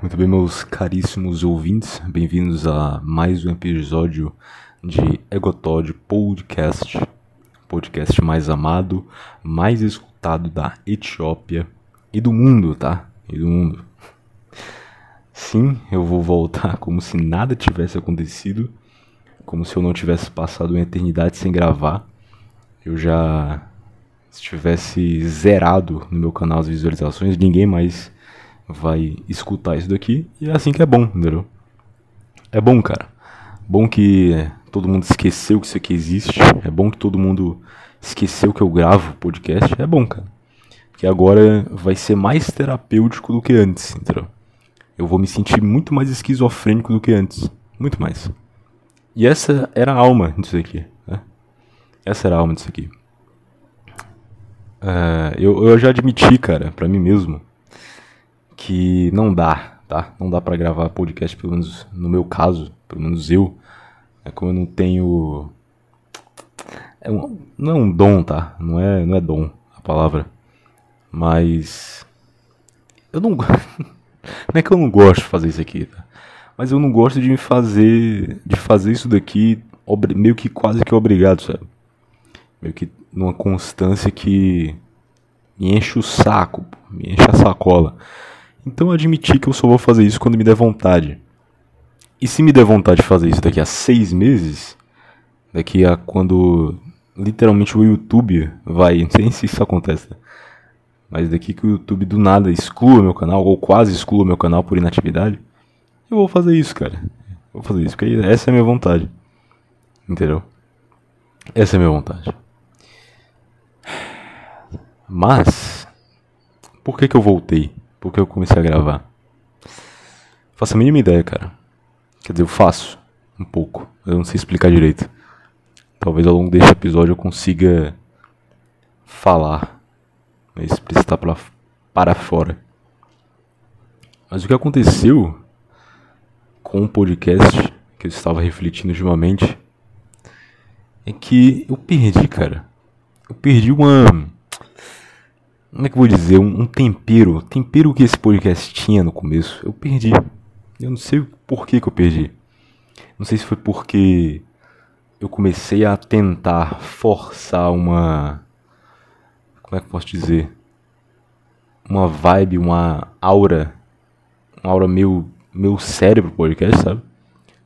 Muito bem, meus caríssimos ouvintes, bem-vindos a mais um episódio de Egotod Podcast, podcast mais amado, mais escutado da Etiópia e do mundo, tá? E do mundo. Sim, eu vou voltar como se nada tivesse acontecido, como se eu não tivesse passado uma eternidade sem gravar. Eu já estivesse zerado no meu canal as visualizações, ninguém mais vai escutar isso daqui e é assim que é bom, entendeu? É bom, cara. Bom que todo mundo esqueceu que isso aqui existe. É bom que todo mundo esqueceu que eu gravo podcast. É bom, cara. Porque agora vai ser mais terapêutico do que antes, entendeu? Eu vou me sentir muito mais esquizofrênico do que antes. Muito mais. E essa era a alma disso aqui. Né? Essa era a alma disso aqui. Uh, eu, eu já admiti, cara, pra mim mesmo, que não dá, tá? Não dá para gravar podcast, pelo menos no meu caso, pelo menos eu. É como eu não tenho. É um, não é um dom, tá? Não é, não é dom a palavra. Mas. Eu não. não é que eu não gosto de fazer isso aqui, tá? Mas eu não gosto de fazer. De fazer isso daqui meio que quase que obrigado, sabe? Meio que numa constância que me enche o saco, me enche a sacola. Então admiti que eu só vou fazer isso quando me der vontade. E se me der vontade de fazer isso daqui a seis meses, daqui a quando literalmente o YouTube vai, não sei se isso acontece, mas daqui que o YouTube do nada exclua meu canal, ou quase exclua meu canal por inatividade, eu vou fazer isso, cara. vou fazer isso, porque essa é a minha vontade. Entendeu? Essa é a minha vontade. Mas, por que que eu voltei? Porque eu comecei a gravar. Faço a mínima ideia, cara. Quer dizer, eu faço um pouco. Eu não sei explicar direito. Talvez ao longo deste episódio eu consiga falar. Mas estar pra, para fora. Mas o que aconteceu com o podcast que eu estava refletindo ultimamente é que eu perdi, cara. Eu perdi uma como é que eu vou dizer, um, um, tempero, tempero que esse podcast tinha no começo, eu perdi. Eu não sei por que, que eu perdi. Não sei se foi porque eu comecei a tentar forçar uma. Como é que eu posso dizer? Uma vibe, uma aura. Uma aura meio, meio cérebro podcast, sabe?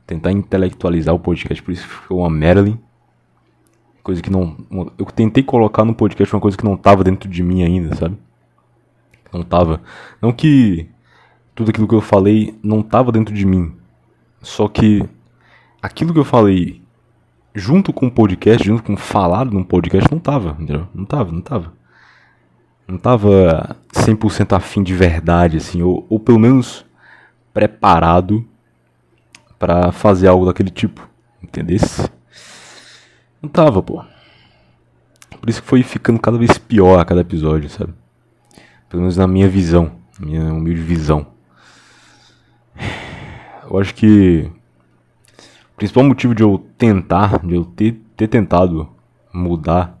Tentar intelectualizar o podcast, por isso ficou uma Marilyn coisa que não. Eu tentei colocar no podcast uma coisa que não tava dentro de mim ainda, sabe? Não tava. Não que tudo aquilo que eu falei não tava dentro de mim. Só que aquilo que eu falei junto com o podcast, junto com falado num podcast, não tava, entendeu? Não tava, não tava. Não tava 100% afim de verdade, assim, ou, ou pelo menos preparado para fazer algo daquele tipo, entendesse? Não tava, pô. Por isso que foi ficando cada vez pior a cada episódio, sabe? Pelo menos na minha visão, minha humilde visão. Eu acho que o principal motivo de eu tentar, de eu ter, ter tentado mudar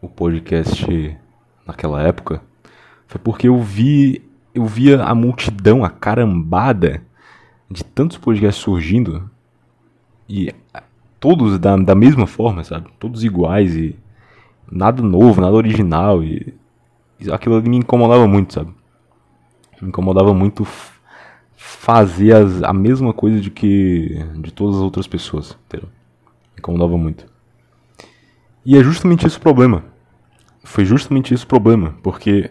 o podcast naquela época, foi porque eu vi, eu via a multidão, a carambada de tantos podcasts surgindo e todos da, da mesma forma, sabe? Todos iguais e nada novo, nada original e, aquilo me incomodava muito, sabe? Me incomodava muito fazer as, a mesma coisa de que de todas as outras pessoas, entendeu? Me incomodava muito. E é justamente esse o problema. Foi justamente esse o problema, porque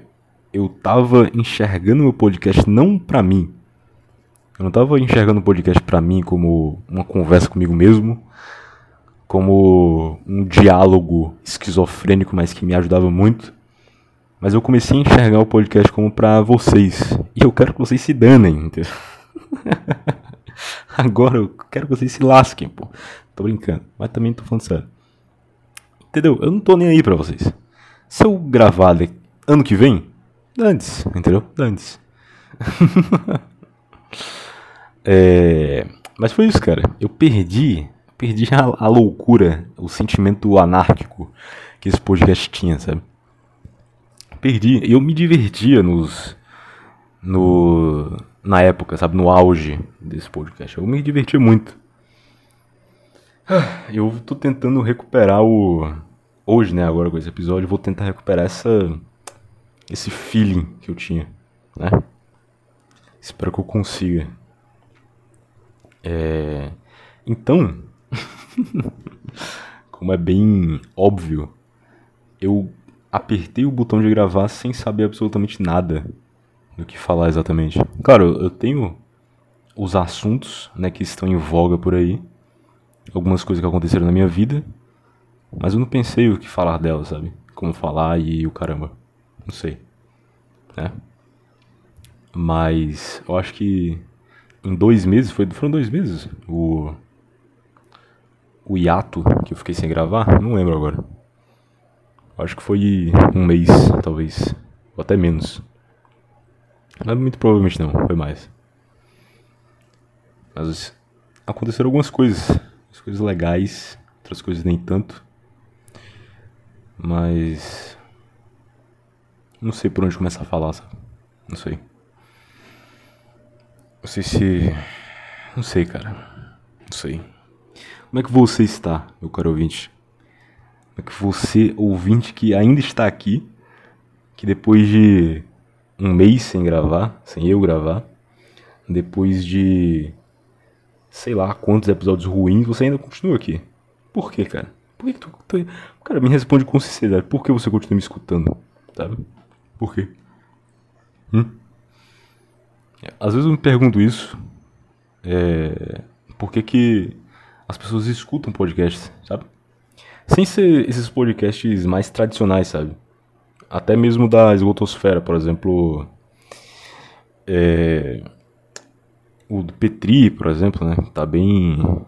eu tava enxergando meu podcast não pra mim. Eu não tava enxergando o podcast pra mim como uma conversa comigo mesmo, como um diálogo esquizofrênico, mas que me ajudava muito. Mas eu comecei a enxergar o podcast como para vocês. E eu quero que vocês se danem, entendeu? Agora eu quero que vocês se lasquem, pô. Tô brincando, mas também tô falando sério. Entendeu? Eu não tô nem aí pra vocês. Se eu gravar ano que vem, antes, entendeu? Antes. é... Mas foi isso, cara. Eu perdi perdi a, a loucura, o sentimento anárquico que esse podcast tinha, sabe? Perdi. Eu me divertia nos. No, na época, sabe, no auge desse podcast. Eu me diverti muito. Ah, eu tô tentando recuperar o hoje, né, agora com esse episódio, vou tentar recuperar essa esse feeling que eu tinha, né? Espero que eu consiga. É... Então, como é bem óbvio, eu apertei o botão de gravar sem saber absolutamente nada do que falar exatamente. Claro, eu tenho os assuntos, né, que estão em voga por aí, algumas coisas que aconteceram na minha vida, mas eu não pensei o que falar delas, sabe? Como falar e o caramba. Não sei. Né? Mas eu acho que em dois meses, foi, foram dois meses o, o hiato que eu fiquei sem gravar, não lembro agora. Acho que foi um mês, talvez, ou até menos. Mas muito provavelmente não, foi mais. Mas aconteceram algumas coisas, coisas legais, outras coisas nem tanto. Mas não sei por onde começar a falar, sabe? Não sei. Não sei se. Não sei, cara. Não sei. Como é que você está, meu caro ouvinte? Como é que você, ouvinte que ainda está aqui, que depois de um mês sem gravar, sem eu gravar, depois de sei lá quantos episódios ruins, você ainda continua aqui? Por quê, cara? Por que, tu, tu. Cara, me responde com sinceridade. Por que você continua me escutando? Sabe? Por quê? Hum? Às vezes eu me pergunto isso. É, por que, que as pessoas escutam podcasts, sabe? Sem ser esses podcasts mais tradicionais, sabe? Até mesmo da esgotosfera, por exemplo. É, o do Petri, por exemplo, né? Tá bem.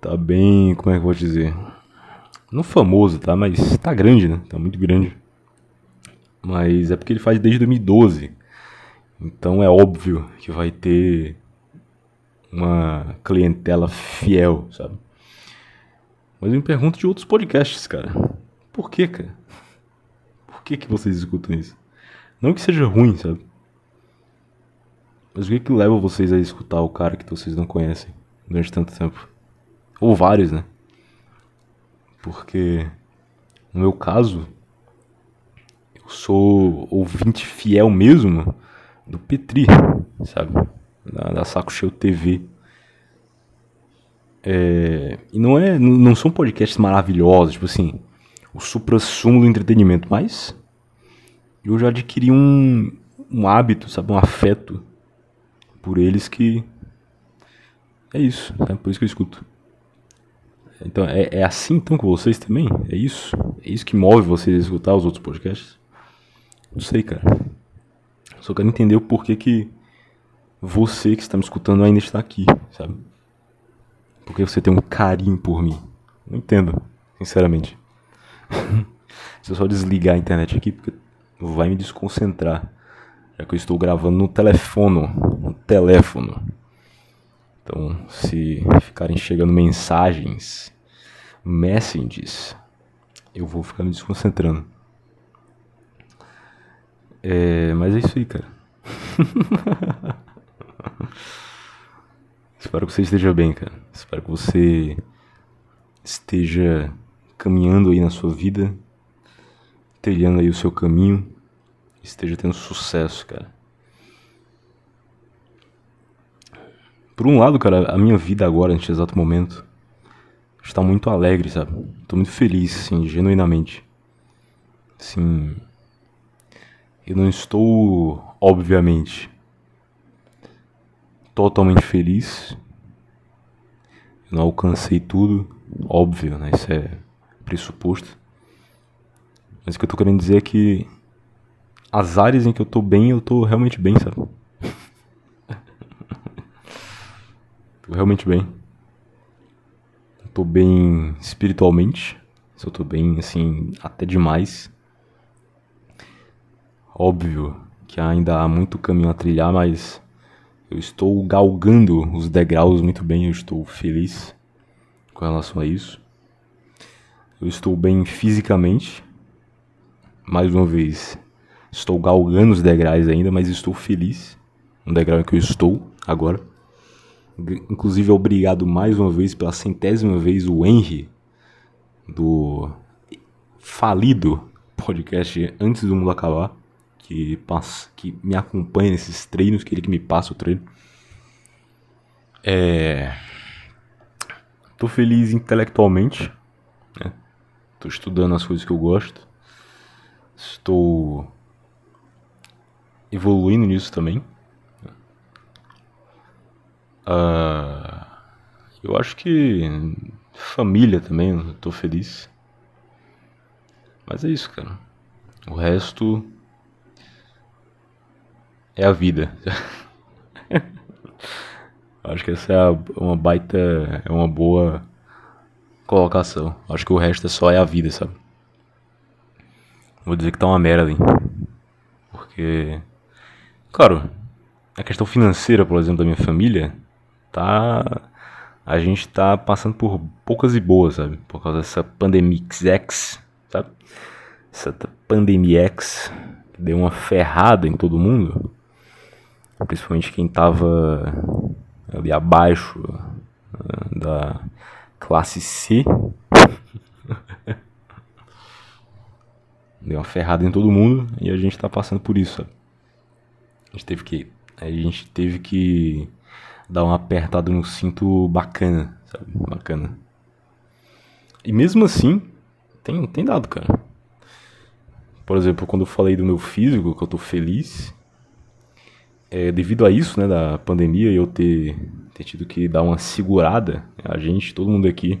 Tá bem. Como é que eu vou dizer? Não famoso, tá? Mas tá grande, né? Tá muito grande. Mas é porque ele faz desde 2012. Então é óbvio que vai ter uma clientela fiel, sabe? Mas eu me pergunto de outros podcasts, cara. Por que, cara? Por que, que vocês escutam isso? Não que seja ruim, sabe? Mas o que que leva vocês a escutar o cara que vocês não conhecem durante tanto tempo? Ou vários, né? Porque no meu caso, sou ouvinte fiel mesmo do Petri, sabe? Da, da Saco Cheio TV. É, e não é, não são podcasts maravilhosos, tipo assim, o supra-sumo do entretenimento, mas eu já adquiri um, um hábito, sabe, um afeto por eles que é isso, é por isso que eu escuto. Então, é, é assim então com vocês também? É isso? É isso que move vocês a escutar os outros podcasts? Não sei, cara. Só quero entender o porquê que você que está me escutando ainda está aqui, sabe? Porque você tem um carinho por mim. Não entendo, sinceramente. Se eu só desligar a internet aqui, porque vai me desconcentrar. Já que eu estou gravando no telefone. No teléfono. Então, se ficarem chegando mensagens, messages, eu vou ficar me desconcentrando. É, mas é isso aí, cara. Espero que você esteja bem, cara. Espero que você esteja caminhando aí na sua vida, trilhando aí o seu caminho, esteja tendo sucesso, cara. Por um lado, cara, a minha vida agora, neste exato momento, está muito alegre, sabe? Tô muito feliz, assim, genuinamente. Assim, eu não estou, obviamente, totalmente feliz. Eu não alcancei tudo, óbvio, né? Isso é pressuposto. Mas o que eu tô querendo dizer é que as áreas em que eu tô bem, eu tô realmente bem, sabe? tô realmente bem. Eu tô bem espiritualmente. Se eu tô bem, assim, até demais. Óbvio que ainda há muito caminho a trilhar, mas eu estou galgando os degraus muito bem, eu estou feliz com relação a isso. Eu estou bem fisicamente. Mais uma vez, estou galgando os degraus ainda, mas estou feliz, no degrau em que eu estou agora. Inclusive, obrigado mais uma vez, pela centésima vez, o Henry, do falido podcast Antes do Mundo Acabar, que, passa, que me acompanha nesses treinos, que ele que me passa o treino. É... Tô feliz intelectualmente, né? Tô estudando as coisas que eu gosto. Estou evoluindo nisso também. Uh, eu acho que família também, eu tô feliz. Mas é isso, cara. O resto é a vida. acho que essa é uma baita, é uma boa colocação. Acho que o resto é só é a vida, sabe? Vou dizer que tá uma merda, hein? Porque, claro, a questão financeira, por exemplo, da minha família tá a gente tá passando por poucas e boas, sabe? Por causa dessa pandemia X, sabe? Essa pandemia X que deu uma ferrada em todo mundo, principalmente quem tava ali abaixo uh, da classe C. deu uma ferrada em todo mundo e a gente tá passando por isso? A gente teve que a gente teve que dar um apertado no cinto bacana, sabe? Bacana. E mesmo assim, tem, tem dado, cara. Por exemplo, quando eu falei do meu físico, que eu tô feliz, é, devido a isso, né, da pandemia, eu ter, ter tido que dar uma segurada, a gente, todo mundo aqui,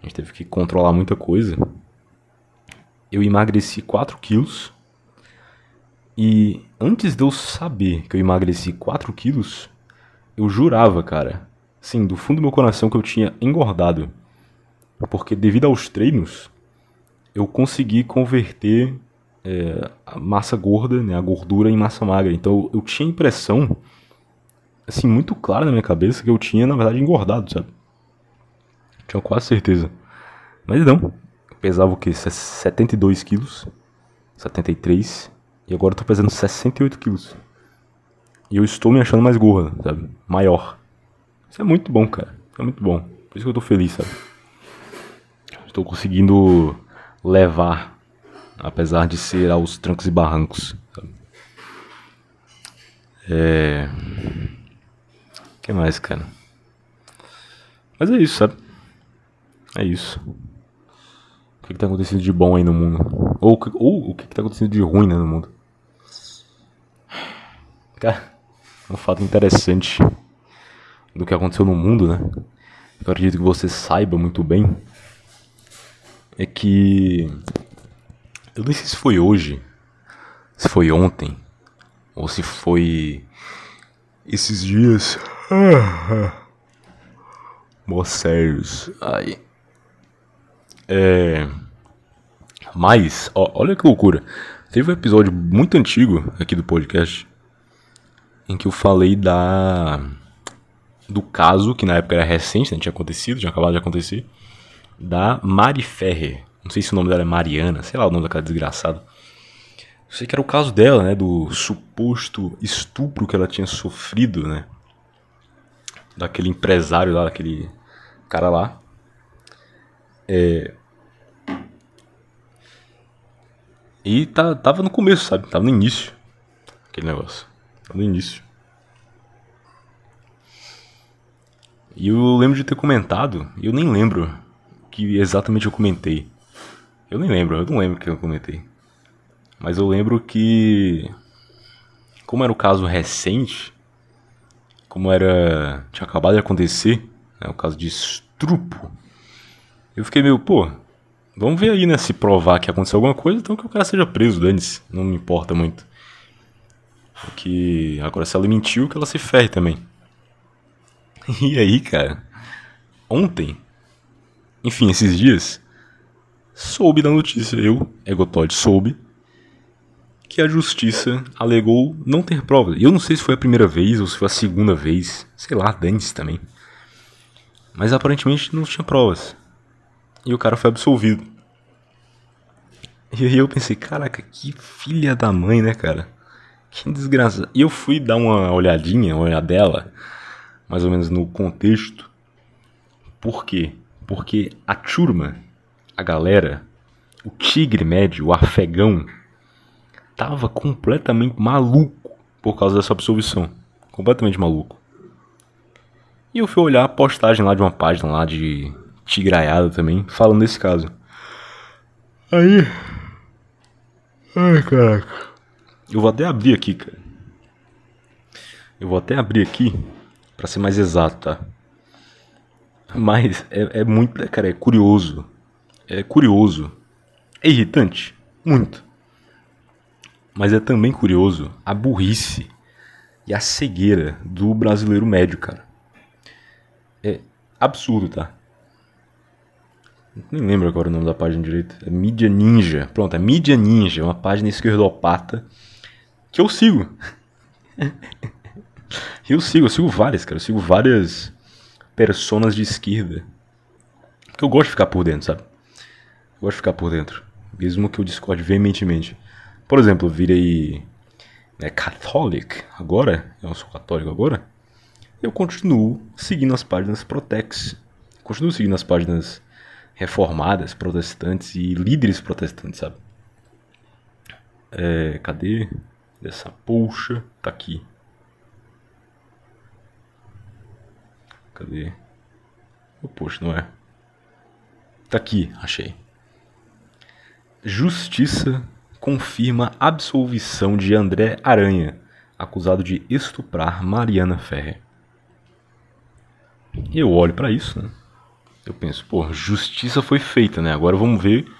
a gente teve que controlar muita coisa. Eu emagreci 4 quilos. E antes de eu saber que eu emagreci 4 quilos, eu jurava, cara, sim, do fundo do meu coração que eu tinha engordado. Porque devido aos treinos, eu consegui converter é, a massa gorda, né, a gordura em massa magra. Então eu, tinha impressão, assim, muito clara na minha cabeça que eu tinha, na verdade, engordado, sabe? Tinha quase certeza. Mas não. Eu pesava o quê? 72 quilos. 73. E agora eu tô pesando 68 quilos. E eu estou me achando mais gorda, sabe? Maior. Isso é muito bom, cara. É muito bom. Por isso que eu tô feliz, sabe? Estou conseguindo levar, apesar de ser aos trancos e barrancos? É. Que mais, cara? Mas é isso, sabe? É isso. O que, que tá acontecendo de bom aí no mundo? Ou, ou o que, que tá acontecendo de ruim né, no mundo? Cara, um fato interessante do que aconteceu no mundo, né? Eu acredito que você saiba muito bem. É que. Eu não sei se foi hoje, se foi ontem, ou se foi. esses dias. Mó sérios. Ai. É. Mas, ó, olha que loucura. Teve um episódio muito antigo aqui do podcast em que eu falei da do caso, que na época era recente, né, tinha acontecido, tinha acabado de acontecer, da Mari Ferrer. Não sei se o nome dela é Mariana, sei lá o nome daquela desgraçada. Eu sei que era o caso dela, né, do suposto estupro que ela tinha sofrido, né, daquele empresário lá, daquele cara lá. É... E tá, tava no começo, sabe? Tava no início. Aquele negócio no início. E eu lembro de ter comentado, eu nem lembro que exatamente eu comentei. Eu nem lembro, eu não lembro que eu comentei. Mas eu lembro que como era o caso recente, como era tinha acabado de acontecer, né, o caso de estrupo, eu fiquei meio, pô, vamos ver aí, né, se provar que aconteceu alguma coisa, então que o cara seja preso, dane-se, não me importa muito. Que agora se ela mentiu, que ela se ferre também. E aí, cara, ontem, enfim, esses dias, soube da notícia, eu, Egotod, soube que a justiça alegou não ter provas. E eu não sei se foi a primeira vez ou se foi a segunda vez, sei lá, dane também. Mas aparentemente não tinha provas. E o cara foi absolvido. E aí eu pensei, caraca, que filha da mãe, né, cara? Que desgraça. E eu fui dar uma olhadinha, uma olhadela, mais ou menos no contexto. Por quê? Porque a turma, a galera, o tigre médio, o afegão, tava completamente maluco por causa dessa absolvição. Completamente maluco. E eu fui olhar a postagem lá de uma página lá de tigraiada também, falando desse caso. Aí. Ai, caraca. Eu vou até abrir aqui, cara. Eu vou até abrir aqui, para ser mais exato, tá? Mas é, é muito, cara, é curioso. É curioso. É irritante, muito. Mas é também curioso a burrice e a cegueira do brasileiro médio, cara. É absurdo, tá? Nem lembro agora o nome da página direito. É Mídia Ninja. Pronto, é Mídia Ninja, uma página esquerdopata que eu sigo. eu sigo, eu sigo várias, cara. Eu sigo várias personas de esquerda. Que eu gosto de ficar por dentro, sabe? Eu gosto de ficar por dentro. Mesmo que eu discorde veementemente. Por exemplo, eu virei né, catholic agora. Eu sou católico agora. Eu continuo seguindo as páginas Protex. Continuo seguindo as páginas reformadas, protestantes e líderes protestantes, sabe? É, cadê? Essa poxa tá aqui. Cadê? Oh, poxa, não é. Tá aqui, achei. Justiça confirma absolvição de André Aranha, acusado de estuprar Mariana Ferrer. Eu olho para isso, né? Eu penso, pô, justiça foi feita, né? Agora vamos ver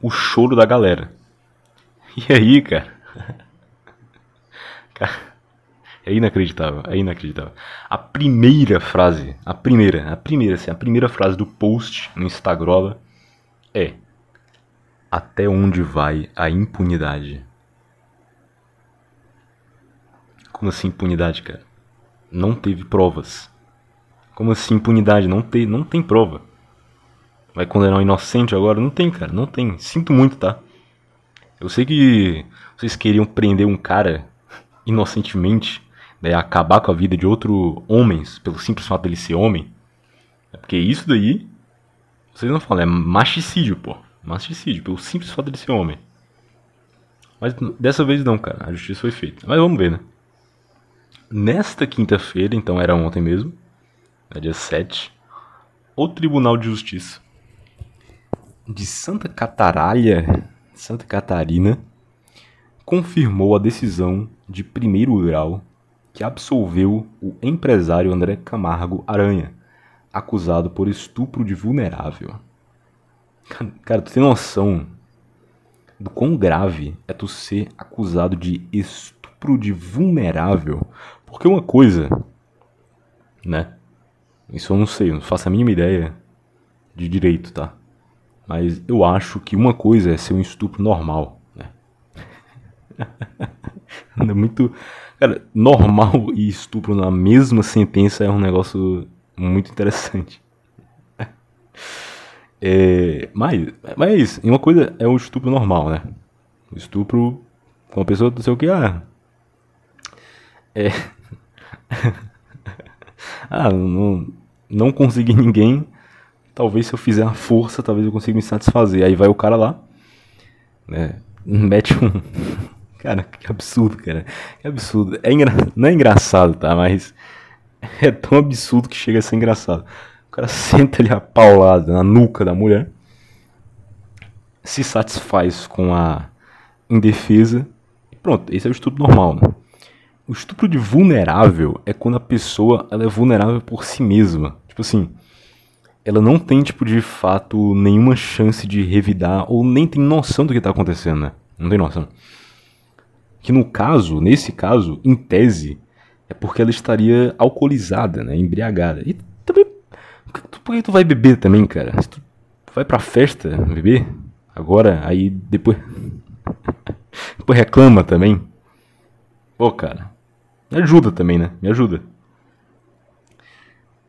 o choro da galera. E aí, cara? cara é inacreditável, é inacreditável. A primeira frase, a primeira, a primeira, assim, a primeira frase do post no Instagram é Até onde vai a impunidade? Como assim impunidade, cara? Não teve provas. Como assim impunidade? Não tem, não tem prova. Vai condenar um inocente agora? Não tem, cara, não tem. Sinto muito, tá? Eu sei que vocês queriam prender um cara inocentemente, daí acabar com a vida de outro homens pelo simples fato dele ser homem. É porque isso daí, vocês não falam, é machicídio, pô. Machicídio, pelo simples fato dele ser homem. Mas dessa vez não, cara. A justiça foi feita. Mas vamos ver, né? Nesta quinta-feira, então era ontem mesmo, dia 7, o Tribunal de Justiça de Santa Cataralha, Santa Catarina, confirmou a decisão de primeiro grau que absolveu o empresário André Camargo Aranha, acusado por estupro de vulnerável. Cara, tu tem noção do quão grave é tu ser acusado de estupro de vulnerável? Porque uma coisa, né? Isso eu não sei, eu não faço a mínima ideia de direito, tá? Mas eu acho que uma coisa é ser um estupro normal, né? é muito. Cara, normal e estupro na mesma sentença é um negócio muito interessante. É, mas, mas é isso. Uma coisa é o estupro normal, né? Estupro com uma pessoa, não sei o que, ah. É. ah, não, não consegui ninguém talvez se eu fizer a força, talvez eu consiga me satisfazer. Aí vai o cara lá, né? Mete um. Cara, que absurdo, cara. Que absurdo. É engra... Não é engraçado, tá? Mas é tão absurdo que chega a ser engraçado. Cara senta ali a paulada na nuca da mulher, se satisfaz com a indefesa e pronto. Esse é o estupro normal, né? O estupro de vulnerável é quando a pessoa ela é vulnerável por si mesma. Tipo assim, ela não tem, tipo, de fato, nenhuma chance de revidar, ou nem tem noção do que está acontecendo, né? Não tem noção. Que no caso, nesse caso, em tese, é porque ela estaria alcoolizada, né? Embriagada. E. Por que tu vai beber também, cara? Se tu vai pra festa beber, agora, aí depois. depois reclama também. Pô, cara. Me ajuda também, né? Me ajuda.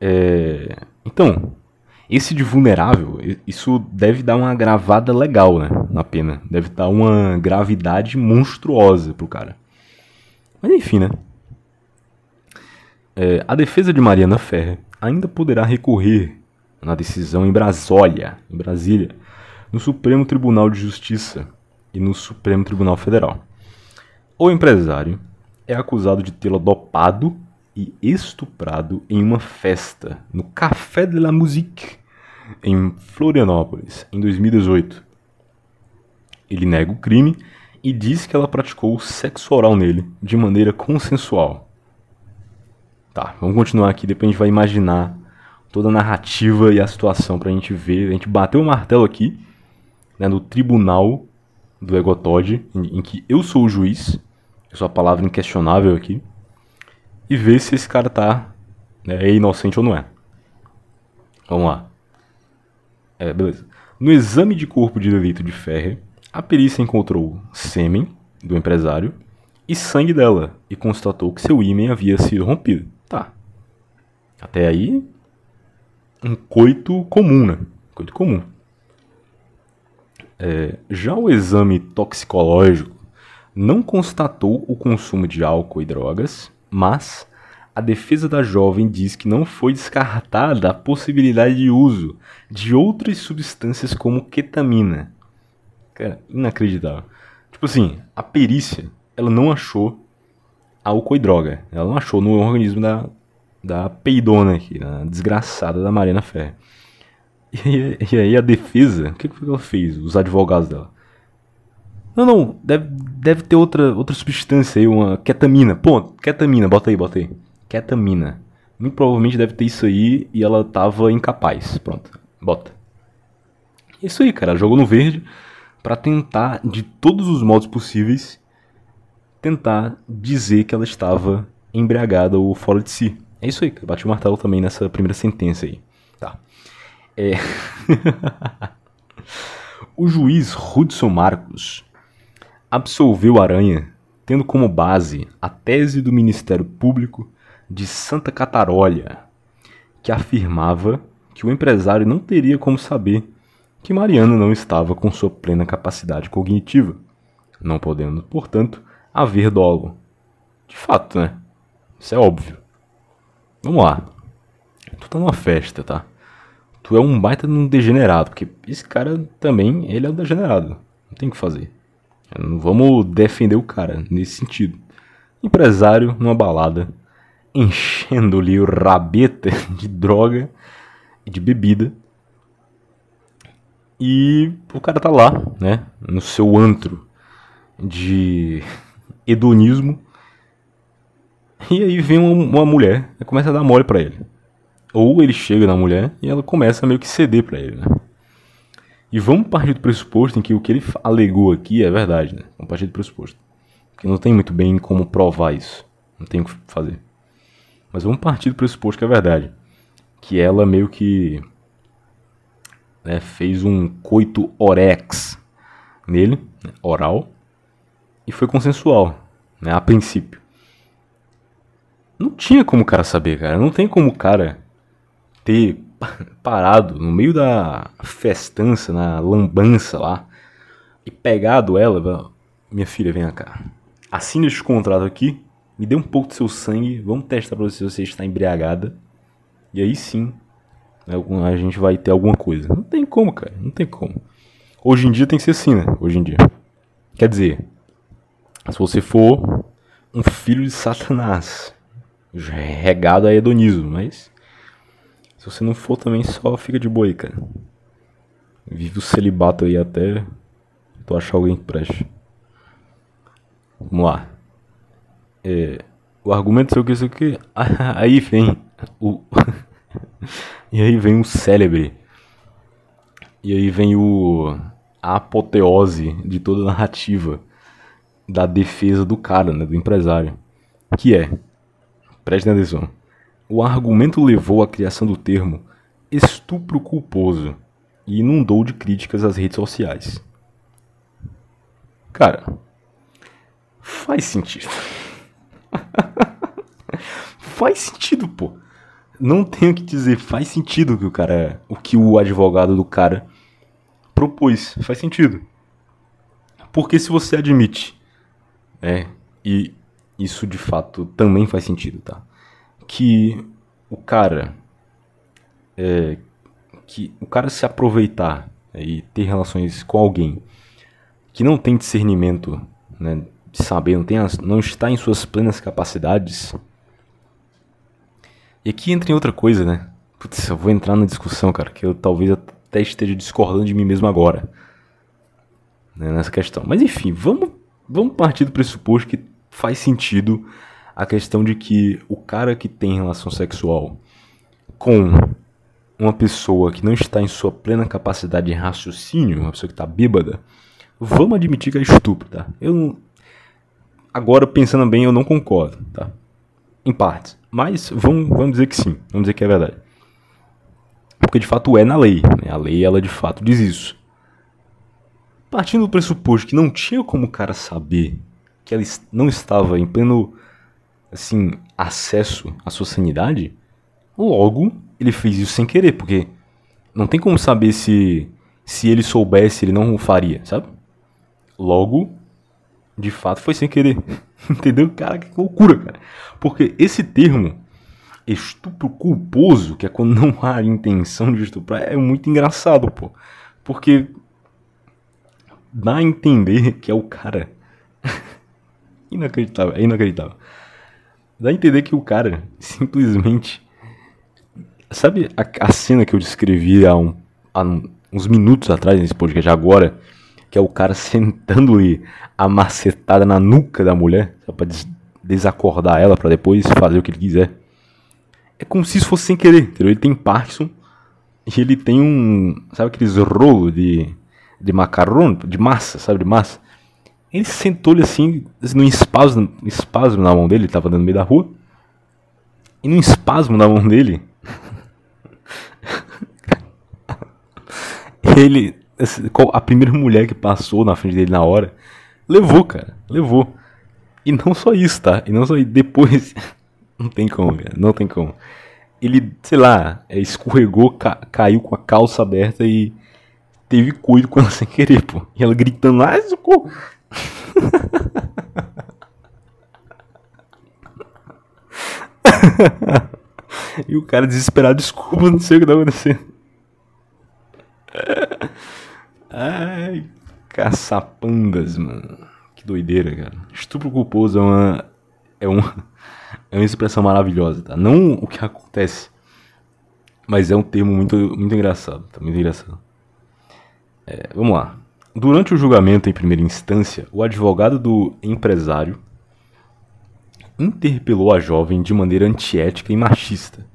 É... Então, esse de vulnerável, isso deve dar uma gravada legal, né? Na pena. Deve dar uma gravidade monstruosa pro cara. Mas enfim, né? É, a defesa de Mariana Ferrer ainda poderá recorrer na decisão em Brasólia, em Brasília, no Supremo Tribunal de Justiça e no Supremo Tribunal Federal. O empresário é acusado de tê-la dopado e estuprado em uma festa no Café de la Musique, em Florianópolis, em 2018. Ele nega o crime e diz que ela praticou sexo oral nele de maneira consensual. Tá, vamos continuar aqui, depois a gente vai imaginar toda a narrativa e a situação pra gente ver. A gente bateu o martelo aqui, né, no tribunal do Egotod, em, em que eu sou o juiz, eu sou a palavra inquestionável aqui, e ver se esse cara tá né, é inocente ou não é. Vamos lá. É, beleza. No exame de corpo de delito de Ferrer, a perícia encontrou sêmen do empresário e sangue dela e constatou que seu ímã havia sido rompido. Até aí, um coito comum, né? Coito comum. É, já o exame toxicológico não constatou o consumo de álcool e drogas, mas a defesa da jovem diz que não foi descartada a possibilidade de uso de outras substâncias como ketamina. Cara, inacreditável. Tipo assim, a perícia, ela não achou álcool e droga. Ela não achou no organismo da, da peidona aqui, da desgraçada da Mariana Ferre. E, e, aí a defesa, o que, que ela fez? Os advogados dela. Não, não, deve, deve ter outra, outra substância aí, uma ketamina. Pô, ketamina, bota aí, bota aí. Ketamina. Muito provavelmente deve ter isso aí e ela tava incapaz. Pronto, bota. Isso aí, cara, jogou no verde para tentar, de todos os modos possíveis, tentar dizer que ela estava embriagada ou fora de si. É isso aí. Bate o martelo também nessa primeira sentença aí. Tá. É. o juiz Hudson Marcos absolveu Aranha, tendo como base a tese do Ministério Público de Santa Catarolha, que afirmava que o empresário não teria como saber que Mariana não estava com sua plena capacidade cognitiva, não podendo, portanto, haver dolo. De fato, né? Isso é óbvio. Vamos lá. Tu tá numa festa, tá? Tu é um baita de um degenerado, porque esse cara também, ele é um degenerado. Não tem o que fazer. Não vamos defender o cara nesse sentido. Empresário numa balada, enchendo-lhe o rabeta de droga e de bebida. E o cara tá lá, né, no seu antro de hedonismo. E aí vem uma, mulher e começa a dar mole pra ele. Ou ele chega na mulher e ela começa a meio que ceder pra ele, né? E vamos partir do pressuposto em que o que ele alegou aqui é verdade, né? Vamos partir do pressuposto. Porque não tem muito bem como provar isso. Não tem o que fazer. Mas vamos partir do pressuposto que é verdade. Que ela meio que né, fez um coito orex nele, né, oral, e foi consensual, né, a princípio. Não tinha como o cara saber, cara. Não tem como o cara ter parado no meio da festança, na lambança lá, e pegado ela, minha filha, vem cá. Assine este contrato aqui, me dê um pouco do seu sangue, vamos testar pra você se você está embriagada. E aí sim, né, a gente vai ter alguma coisa. Não tem como, cara, não tem como. Hoje em dia tem que ser assim, né? Hoje em dia. Quer dizer, se você for um filho de Satanás, regado a hedonismo, mas se você não for também, só fica de aí, cara. Vive o celibato aí até tu achar alguém que preste. Vamos lá. É, o argumento sei o que, sei o que. Aí vem o. e aí vem o célebre. E aí vem o. A apoteose de toda a narrativa da defesa do cara, né? Do empresário. Que é. Preste atenção o argumento levou à criação do termo estupro culposo e inundou de críticas as redes sociais. Cara, faz sentido. faz sentido, pô. Não tenho que dizer, faz sentido que o cara, o que o advogado do cara propôs, faz sentido. Porque se você admite, é, e isso de fato também faz sentido, tá? Que o cara. É, que o cara se aproveitar né, e ter relações com alguém que não tem discernimento, né, de saber, não, tem as, não está em suas plenas capacidades. E aqui entra em outra coisa, né? Putz, eu vou entrar na discussão, cara, que eu talvez até esteja discordando de mim mesmo agora. Né, nessa questão. Mas enfim, vamos, vamos partir do pressuposto que faz sentido a questão de que o cara que tem relação sexual com uma pessoa que não está em sua plena capacidade de raciocínio, uma pessoa que está bêbada, vamos admitir que é estúpido, tá? Eu agora pensando bem, eu não concordo, tá? Em partes, mas vamos, vamos dizer que sim, vamos dizer que é verdade, porque de fato é na lei, né? A lei ela de fato diz isso. Partindo do pressuposto que não tinha como o cara saber que ela não estava em pleno assim acesso à sua sanidade, logo ele fez isso sem querer, porque não tem como saber se se ele soubesse ele não faria, sabe? Logo, de fato foi sem querer. Entendeu? Cara, que loucura, cara. Porque esse termo estupro culposo, que é quando não há intenção de estuprar, é muito engraçado, pô. Porque dá a entender que é o cara Inacreditável, é inacreditável. Dá a entender que o cara simplesmente. Sabe a, a cena que eu descrevi há, um, há uns minutos atrás nesse podcast, agora? Que é o cara sentando-lhe a macetada na nuca da mulher, só pra des desacordar ela para depois fazer o que ele quiser. É como se isso fosse sem querer, entendeu? Ele tem Parkinson e ele tem um. Sabe aqueles rolos de, de macarrão, de massa, sabe? De massa. Ele sentou-lhe assim, num espasmo, espasmo na mão dele, ele tava andando no meio da rua. E num espasmo na mão dele. ele. A primeira mulher que passou na frente dele na hora. Levou, cara. Levou. E não só isso, tá? E não só isso. Depois. Não tem como, cara. Não tem como. Ele, sei lá, escorregou, ca caiu com a calça aberta e teve cuido com ela sem querer, pô. E ela gritando, ah, socorro! e o cara desesperado, desculpa, não sei o que tá acontecendo. Ai, caçapandas, mano. Que doideira, cara. Estupro culposo é uma. É uma, é uma expressão maravilhosa, tá? Não o que acontece, mas é um termo muito, muito engraçado. Tá muito engraçado. É, vamos lá. Durante o julgamento em primeira instância, o advogado do empresário interpelou a jovem de maneira antiética e machista.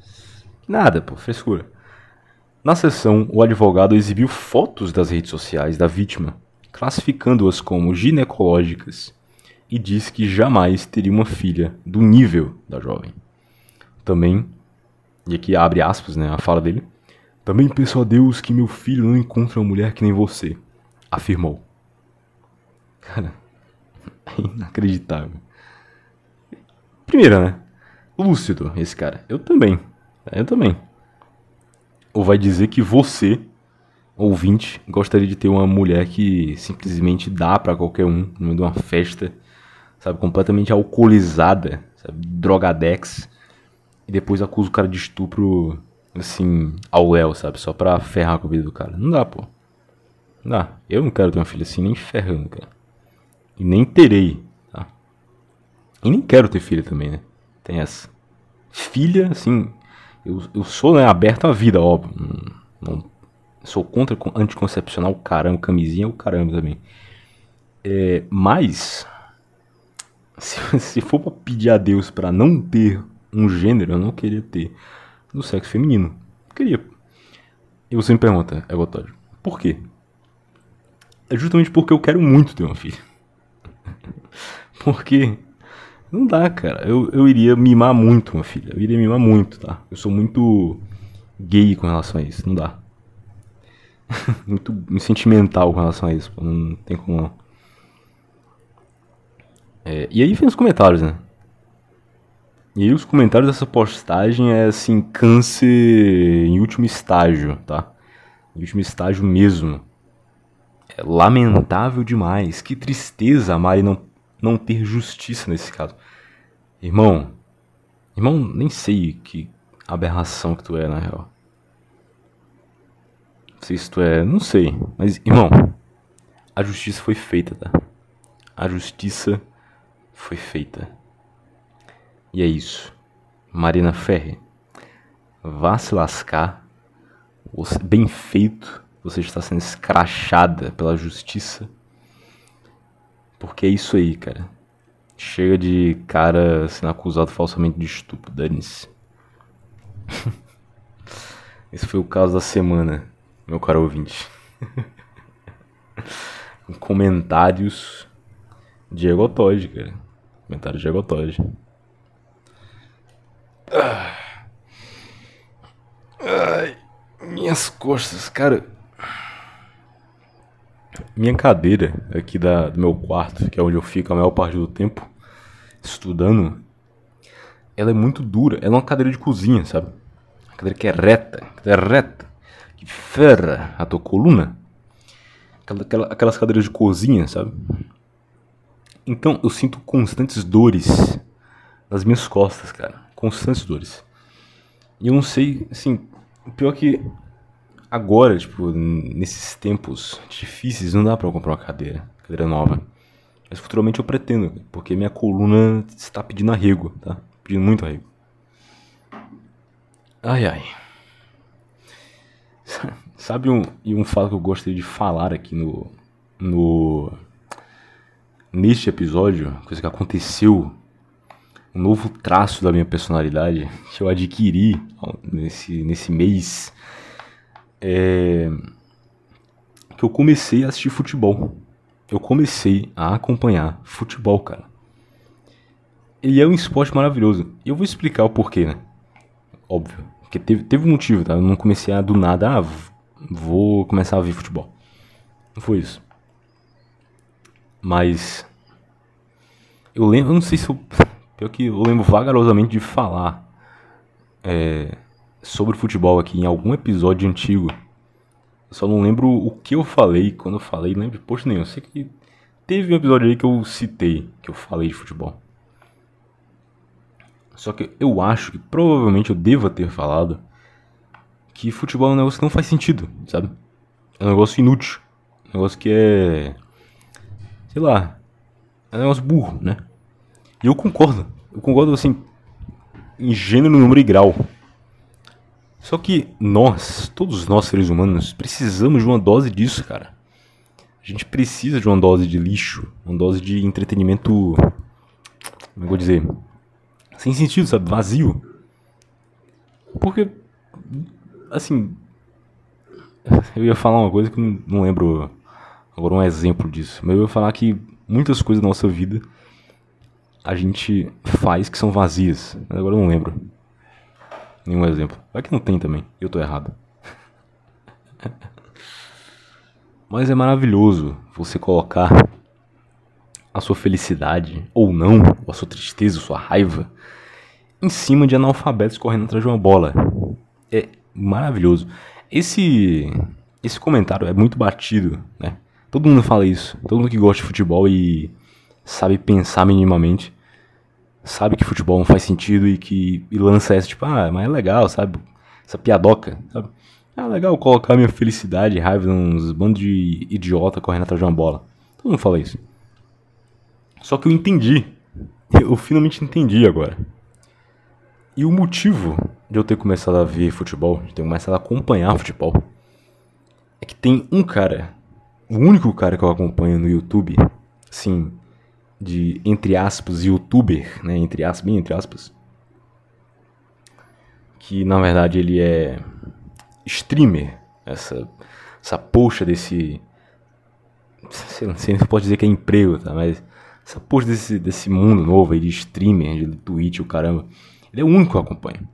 Nada, pô, frescura. Na sessão, o advogado exibiu fotos das redes sociais da vítima, classificando-as como ginecológicas, e disse que jamais teria uma filha do nível da jovem. Também, e aqui abre aspas, né, a fala dele, também peço a Deus que meu filho não encontre uma mulher que nem você afirmou. Cara, é inacreditável. Primeiro, né? Lúcido, esse cara. Eu também. Eu também. Ou vai dizer que você, ouvinte, gostaria de ter uma mulher que simplesmente dá para qualquer um no meio de uma festa, sabe? Completamente alcoolizada, sabe? Drogadex. E depois acusa o cara de estupro, assim, ao Léo, sabe? Só pra ferrar com a vida do cara. Não dá, pô. Não, eu não quero ter uma filha assim, nem ferrando, cara. E nem terei, tá? E nem quero ter filha também, né? Tem essa. Filha, assim, eu, eu sou né, aberto à vida, óbvio. Não, sou contra anticoncepcional, caramba, camisinha, o caramba também. É, mas, se, se for pra pedir a Deus para não ter um gênero, eu não queria ter do sexo feminino. Eu queria. E você me pergunta, Egotódio, por quê? É justamente porque eu quero muito ter uma filha. porque não dá, cara. Eu, eu iria mimar muito uma filha. Eu iria mimar muito, tá? Eu sou muito gay com relação a isso. Não dá. muito sentimental com relação a isso. Não tem como não. É, e aí vem os comentários, né? E aí os comentários dessa postagem é assim, câncer em último estágio, tá? Em último estágio mesmo. É lamentável demais. Que tristeza a Mari não, não ter justiça nesse caso. Irmão, irmão, nem sei que aberração que tu é, na real. Não sei se tu é, não sei, mas irmão, a justiça foi feita, tá? A justiça foi feita. E é isso. Marina Ferre, vá se lascar. Bem feito. Você está sendo escrachada pela justiça. Porque é isso aí, cara. Chega de cara sendo acusado falsamente de estupro, dane-se. Esse foi o caso da semana, meu caro ouvinte. Comentários de Egotod, cara. Comentários de Egotod. Ai, minhas costas, cara. Minha cadeira aqui da, do meu quarto, que é onde eu fico a maior parte do tempo, estudando, ela é muito dura. Ela é uma cadeira de cozinha, sabe? Uma cadeira que é reta, que é reta, que ferra a tua coluna. Aquela, aquela, aquelas cadeiras de cozinha, sabe? Então eu sinto constantes dores nas minhas costas, cara. Constantes dores. E eu não sei, assim, pior que agora, tipo, nesses tempos difíceis, não dá pra eu comprar uma cadeira, cadeira nova. Mas futuramente eu pretendo, porque minha coluna está pedindo arrego, tá? Pedindo muito arrego. Ai ai. Sabe um, e um fato que eu gostaria de falar aqui no. no neste episódio, coisa que aconteceu, um novo traço da minha personalidade que eu adquiri nesse, nesse mês, é que eu comecei a assistir futebol eu comecei a acompanhar futebol, cara. Ele é um esporte maravilhoso. E eu vou explicar o porquê, né? Óbvio. Porque teve, teve um motivo, tá? Eu não comecei a do nada, ah, vou começar a ver futebol. Não foi isso. Mas. Eu lembro, eu não sei se eu. Pior que eu lembro vagarosamente de falar é, sobre futebol aqui em algum episódio antigo eu só não lembro o que eu falei quando eu falei, não lembro de post nenhum. Eu sei que teve um episódio aí que eu citei, que eu falei de futebol. Só que eu acho que provavelmente eu deva ter falado que futebol é um negócio que não faz sentido, sabe? É um negócio inútil. Um negócio que é. Sei lá. É um negócio burro, né? E eu concordo. Eu concordo assim. Em gênero, número e grau. Só que nós, todos nós seres humanos, precisamos de uma dose disso, cara. A gente precisa de uma dose de lixo, uma dose de entretenimento. Como eu vou dizer? Sem sentido, sabe? Vazio. Porque. Assim. Eu ia falar uma coisa que não, não lembro agora um exemplo disso. Mas eu ia falar que muitas coisas da nossa vida a gente faz que são vazias. Agora eu não lembro nenhum exemplo. Vai que não tem também, eu tô errado. Mas é maravilhoso você colocar a sua felicidade, ou não, a sua tristeza, a sua raiva, em cima de analfabetos correndo atrás de uma bola. É maravilhoso. Esse, esse comentário é muito batido, né? Todo mundo fala isso. Todo mundo que gosta de futebol e sabe pensar minimamente sabe que futebol não faz sentido e que e lança essa, tipo, ah, mas é legal, sabe? Essa piadoca, sabe? É legal colocar minha felicidade e raiva nos bandos de idiota correndo atrás de uma bola. Todo mundo fala isso. Só que eu entendi. Eu finalmente entendi agora. E o motivo de eu ter começado a ver futebol, de ter começado a acompanhar futebol, é que tem um cara, o único cara que eu acompanho no YouTube, assim, de, entre aspas, youtuber, né, entre aspas, bem entre aspas, que na verdade ele é streamer, essa, essa poxa desse, não sei se pode dizer que é emprego, tá, mas essa poxa desse, desse mundo novo aí de streamer, de Twitch, o caramba, ele é o único que eu acompanho,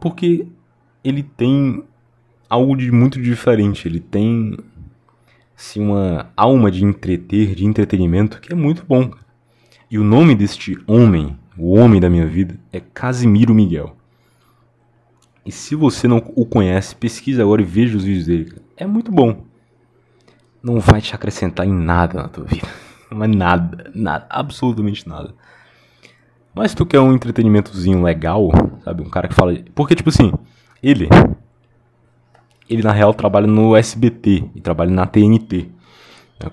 porque ele tem algo de muito diferente, ele tem assim, uma alma de entreter, de entretenimento, que é muito bom. E o nome deste homem, o homem da minha vida, é Casimiro Miguel. E se você não o conhece, pesquisa agora e veja os vídeos dele. É muito bom. Não vai te acrescentar em nada na tua vida. É nada, nada, absolutamente nada. Mas se tu quer um entretenimentozinho legal, sabe? Um cara que fala. Porque, tipo assim, ele. Ele na real trabalha no SBT e trabalha na TNT. Né?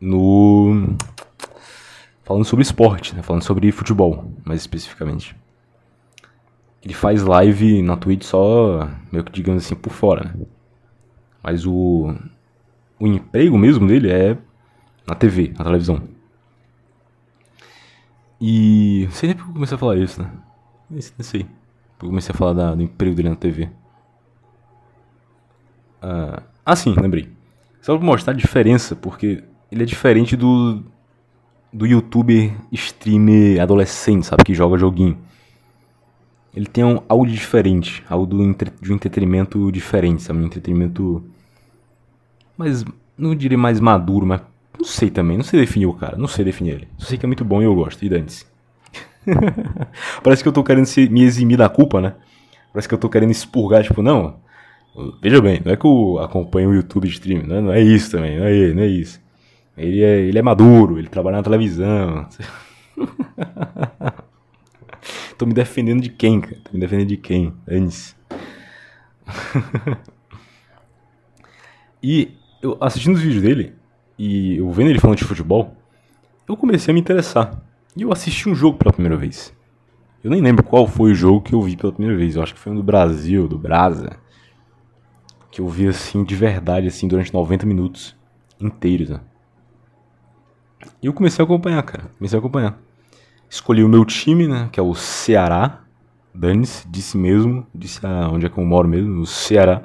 No. Falando sobre esporte, né? Falando sobre futebol, mais especificamente. Ele faz live na Twitch só, meio que digamos assim, por fora, né? Mas o. O emprego mesmo dele é na TV, na televisão. E. Não sei nem porque eu comecei a falar isso, né? Nem sei. Eu comecei a falar da, do emprego dele na TV. Ah, ah, sim, lembrei. Só pra mostrar a diferença, porque ele é diferente do. Do youtuber streamer adolescente, sabe? Que joga joguinho. Ele tem um, algo diferente, algo do, de um entretenimento diferente, sabe? Um entretenimento. Mas. Não diria mais maduro, mas não sei também, não sei definir o cara, não sei definir ele. Só sei que é muito bom e eu gosto, e dane-se. Parece que eu tô querendo se, me eximir da culpa, né? Parece que eu tô querendo expurgar, tipo, não. Veja bem, não é que eu acompanho o YouTube stream, né? não é isso também, não é, não é isso. Ele é, ele é maduro, ele trabalha na televisão. tô me defendendo de quem, cara? Tô me defendendo de quem? Antes. e eu assistindo os vídeos dele, e eu vendo ele falando de futebol, eu comecei a me interessar. E eu assisti um jogo pela primeira vez. Eu nem lembro qual foi o jogo que eu vi pela primeira vez. Eu acho que foi um do Brasil, do Brasa. Que eu vi assim de verdade, assim, durante 90 minutos inteiros. Né? E eu comecei a acompanhar, cara. Comecei a acompanhar. Escolhi o meu time, né? Que é o Ceará. Dane-se, disse mesmo. Disse ah, onde é que eu moro mesmo, o Ceará.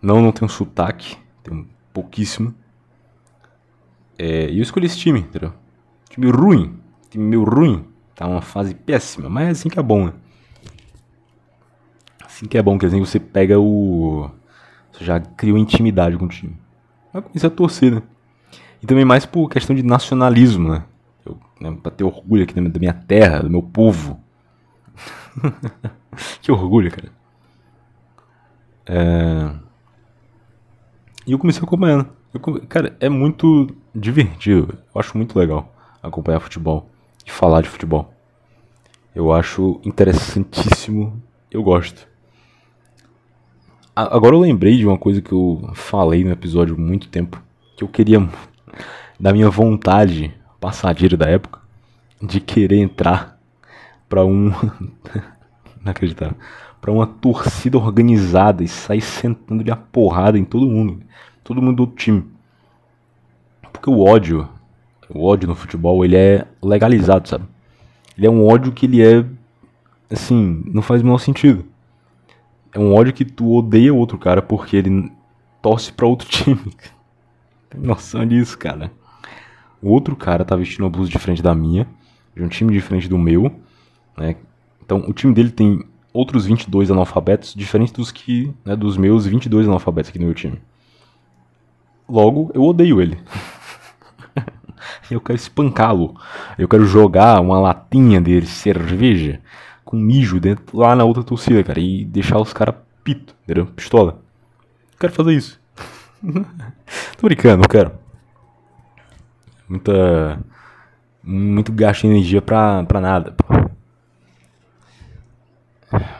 Não, não tem um sotaque. Tem um pouquíssimo. É, e eu escolhi esse time, entendeu? Time ruim. Time meio ruim. Tá uma fase péssima, mas é assim que é bom, né? Assim que é bom, quer dizer, você pega o. Você já criou intimidade com o time. Aí comecei a torcer, né? E também mais por questão de nacionalismo, né? Eu, né pra ter orgulho aqui da minha terra, do meu povo. que orgulho, cara. É... E eu comecei acompanhando. Eu, cara, é muito divertido. Eu acho muito legal acompanhar futebol e falar de futebol. Eu acho interessantíssimo. Eu gosto. Agora eu lembrei de uma coisa que eu falei no episódio há muito tempo. Que eu queria, da minha vontade passageira da época, de querer entrar para um. Inacreditável. Pra uma torcida organizada e sair sentando de a porrada em todo mundo todo mundo do time. Porque o ódio, o ódio no futebol, ele é legalizado, sabe? Ele é um ódio que ele é assim, não faz o menor sentido. É um ódio que tu odeia outro cara porque ele torce para outro time. Tem noção disso, cara? O outro cara tá vestindo uma blusa diferente da minha, de um time diferente do meu, né? Então, o time dele tem outros 22 analfabetos diferentes dos que, né, dos meus 22 analfabetos aqui no meu time. Logo, eu odeio ele. eu quero espancá-lo. Eu quero jogar uma latinha de cerveja com mijo dentro lá na outra torcida, cara, e deixar os caras pito, entendeu? Pistola. Eu quero fazer isso. Tô brincando, não quero. Muita. Muito gasto de energia pra, pra nada, pô.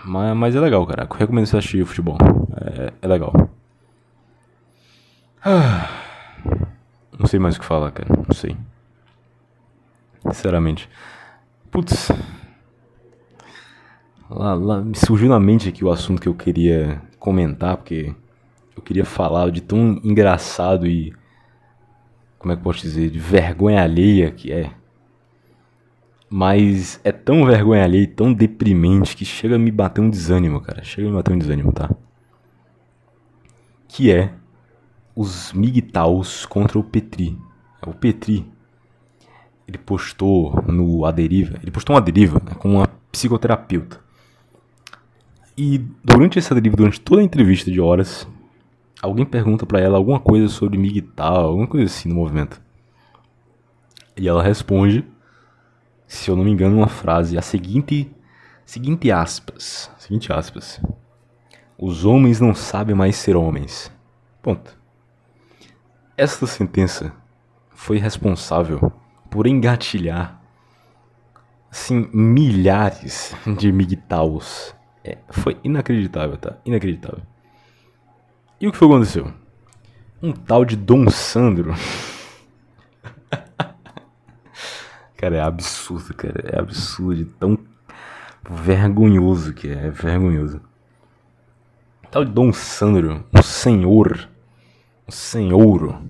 Mas, mas é legal, cara. Eu recomendo você assistir futebol. É, é legal. Ah, não sei mais o que falar, cara. Não sei. Sinceramente. Putz. Lá, lá, me surgiu na mente aqui o assunto que eu queria comentar, porque eu queria falar de tão engraçado e. Como é que eu posso dizer? De vergonha alheia que é. Mas é tão vergonha alheia tão deprimente que chega a me bater um desânimo, cara. Chega a me bater um desânimo, tá? Que é os Migtaus contra o Petri. O Petri, ele postou no Aderiva, ele postou uma deriva né, com uma psicoterapeuta. E durante essa deriva, durante toda a entrevista de horas, alguém pergunta para ela alguma coisa sobre Migtal, alguma coisa assim no movimento. E ela responde, se eu não me engano, uma frase, a seguinte, seguinte aspas, seguinte aspas. Os homens não sabem mais ser homens. Ponto. Esta sentença foi responsável por engatilhar assim, milhares de migtaus. É, foi inacreditável, tá? Inacreditável. E o que foi que aconteceu? Um tal de Dom Sandro. cara, é absurdo, cara. É absurdo tão vergonhoso que é. É vergonhoso. Um tal de Dom Sandro, um senhor, um senhor,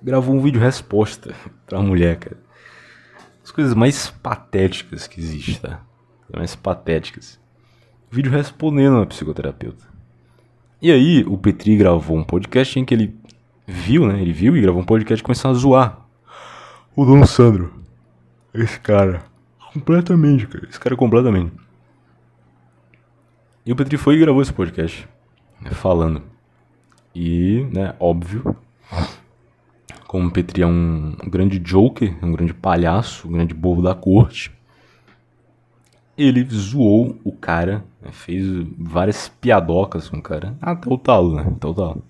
gravou um vídeo resposta pra mulher, cara. As coisas mais patéticas que existem, tá? Mais patéticas. Vídeo respondendo a psicoterapeuta. E aí, o Petri gravou um podcast em que ele viu, né? Ele viu e gravou um podcast começou a zoar. O Dom Sandro. Esse cara. Completamente, cara. Esse cara completamente. E o Petri foi e gravou esse podcast. Né, falando. E, né, óbvio. Como o Petri é um, um grande joker, um grande palhaço, um grande bobo da corte. Ele zoou o cara, né, fez várias piadocas com o cara. Até o talo, né? Até o talo.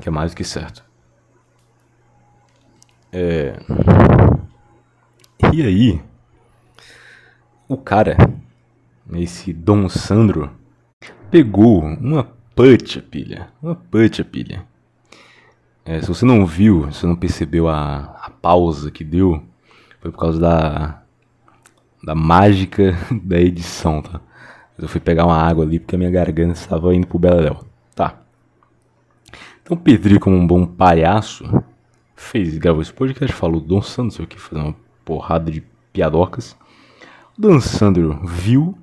Que é mais do que certo. É... E aí, o cara, esse Dom Sandro, pegou uma putcha pilha, uma putcha pilha. É, se você não viu, se você não percebeu a, a pausa que deu, foi por causa da, da mágica da edição, tá? Eu fui pegar uma água ali porque a minha garganta estava indo pro Beleléu. Tá. Então o Pedrinho, como um bom palhaço, fez, gravou esse podcast, falou Dom Sandro, não sei o que, fazer uma porrada de piadocas. O Dom Sandro viu,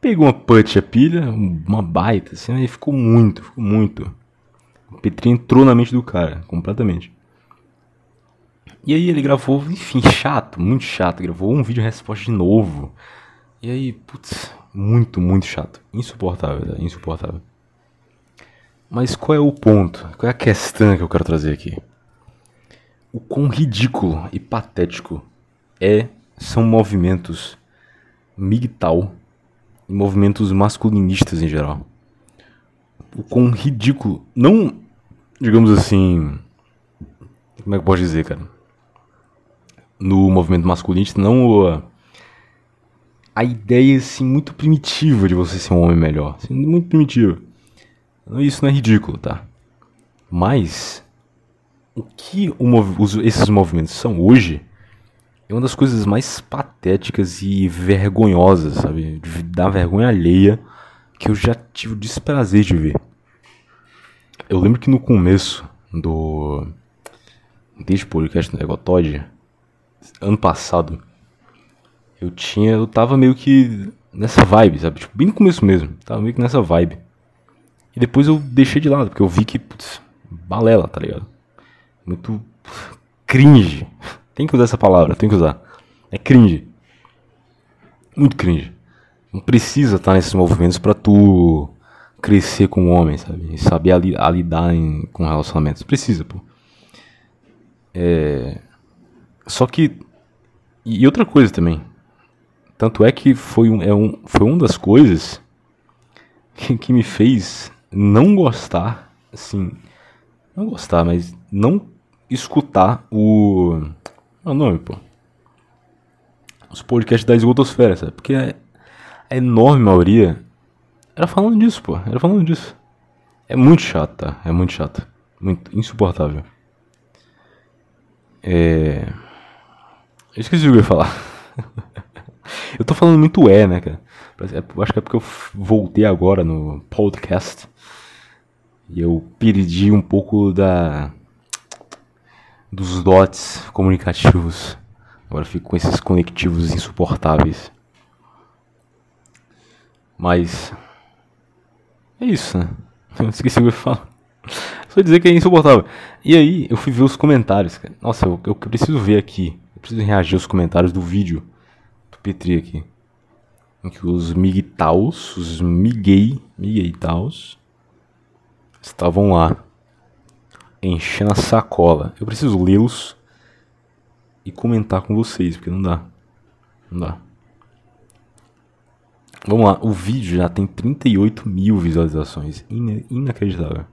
pegou uma punch a pilha, uma baita, assim, aí ficou muito, ficou muito. O Petri entrou na mente do cara, completamente. E aí ele gravou, enfim, chato, muito chato, gravou um vídeo resposta de novo. E aí, putz, muito, muito chato. Insuportável, né? insuportável. Mas qual é o ponto? Qual é a questão que eu quero trazer aqui? O quão ridículo e patético é são movimentos migtal e movimentos masculinistas em geral. O quão ridículo, não, digamos assim, como é que eu posso dizer, cara? No movimento masculinista, não a, a ideia assim muito primitiva de você ser um homem melhor, assim, muito primitiva. Isso não é ridículo, tá? Mas o que o mov os, esses movimentos são hoje é uma das coisas mais patéticas e vergonhosas, sabe? Da vergonha alheia que eu já tive o desprazer de ver. Eu lembro que no começo do. Desde o podcast do Negotod, ano passado, eu tinha. Eu tava meio que nessa vibe, sabe? Tipo, bem no começo mesmo. Tava meio que nessa vibe. E depois eu deixei de lado, porque eu vi que, putz, balela, tá ligado? Muito cringe. Tem que usar essa palavra, tem que usar. É cringe. Muito cringe. Não precisa estar nesses movimentos para tu crescer como homem, sabe? E saber a, a lidar em, com relacionamentos. Precisa, pô. É... Só que. E outra coisa também. Tanto é que foi, um, é um, foi uma das coisas que, que me fez não gostar, assim. Não gostar, mas não escutar o. É o nome, pô. Os podcasts da esgotosfera, sabe? Porque a, a enorme maioria era falando disso, pô. Era falando disso. É muito chato, tá? É muito chato. Muito insuportável. É. Eu esqueci o que eu ia falar. eu tô falando muito é, né, cara? Eu acho que é porque eu voltei agora no podcast. E eu perdi um pouco da dos dots comunicativos. Agora fico com esses conectivos insuportáveis. Mas. É isso, né? Eu esqueci o que eu falar. Só dizer que é insuportável. E aí, eu fui ver os comentários, cara. Nossa, eu, eu preciso ver aqui. Preciso reagir aos comentários do vídeo do Petri aqui. Em que os migtaus, os miguei, migueitaus, estavam lá enchendo a sacola. Eu preciso lê-los e comentar com vocês, porque não dá. Não dá. Vamos lá, o vídeo já tem 38 mil visualizações. In inacreditável.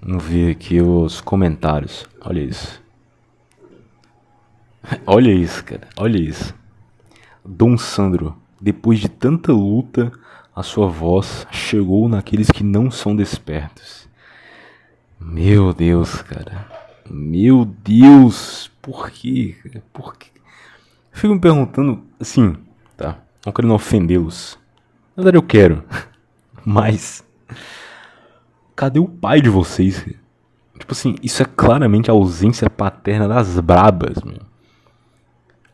Vamos ver aqui os comentários. Olha isso. Olha isso, cara. Olha isso. Dom Sandro, depois de tanta luta, a sua voz chegou naqueles que não são despertos. Meu Deus, cara. Meu Deus. Por quê? Por quê? Fico me perguntando, assim, tá? Não querendo ofendê-los. Na verdade, eu quero. Mas. Cadê o pai de vocês? Tipo assim, isso é claramente a ausência paterna das brabas, meu.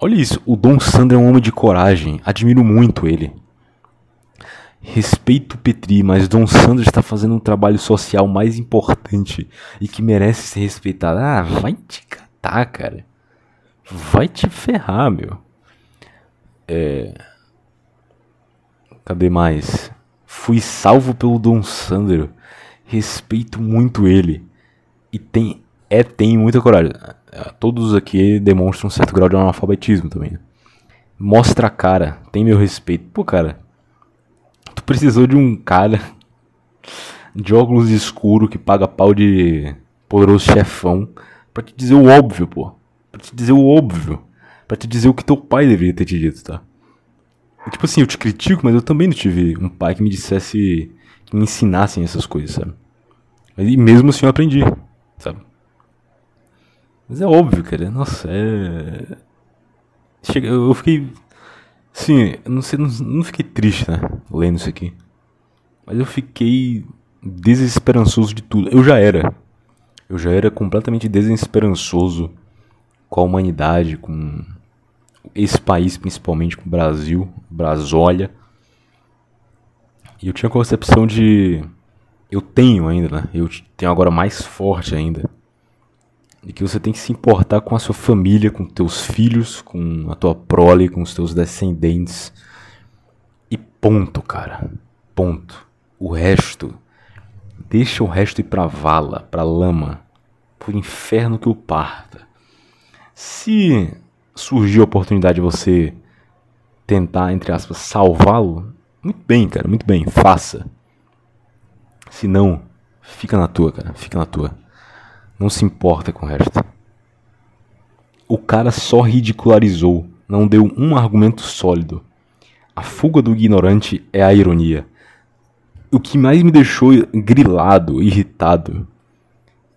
Olha isso, o Dom Sandro é um homem de coragem. Admiro muito ele. Respeito o Petri, mas Dom Sandro está fazendo um trabalho social mais importante e que merece ser respeitado. Ah, vai te catar, cara. Vai te ferrar, meu. É. Cadê mais? Fui salvo pelo Dom Sandro. Respeito muito ele. E tem. É, tem muita coragem. Todos aqui demonstram um certo grau de analfabetismo também. Né? Mostra a cara, tem meu respeito. Pô, cara, tu precisou de um cara de óculos escuro que paga pau de poderoso chefão pra te dizer o óbvio, pô. Pra te dizer o óbvio. Pra te dizer o que teu pai deveria ter te dito, tá? Tipo assim, eu te critico, mas eu também não tive um pai que me dissesse, que me ensinassem essas coisas, sabe? E mesmo assim eu aprendi, sabe? Mas é óbvio, cara. Nossa, é. Chega, eu fiquei Sim, não sei, não, não fiquei triste, né, lendo isso aqui. Mas eu fiquei desesperançoso de tudo. Eu já era. Eu já era completamente desesperançoso com a humanidade, com esse país, principalmente com o Brasil, Brasólia. E eu tinha a concepção de. Eu tenho ainda, né? Eu tenho agora mais forte ainda de que você tem que se importar com a sua família, com teus filhos, com a tua prole, com os teus descendentes. E ponto, cara. Ponto. O resto, deixa o resto ir pra vala, pra lama, pro inferno que o parta. Se surgir a oportunidade de você tentar, entre aspas, salvá-lo, muito bem, cara, muito bem, faça. Se não, fica na tua, cara, fica na tua. Não se importa com o resto. O cara só ridicularizou, não deu um argumento sólido. A fuga do ignorante é a ironia. O que mais me deixou grilado, irritado,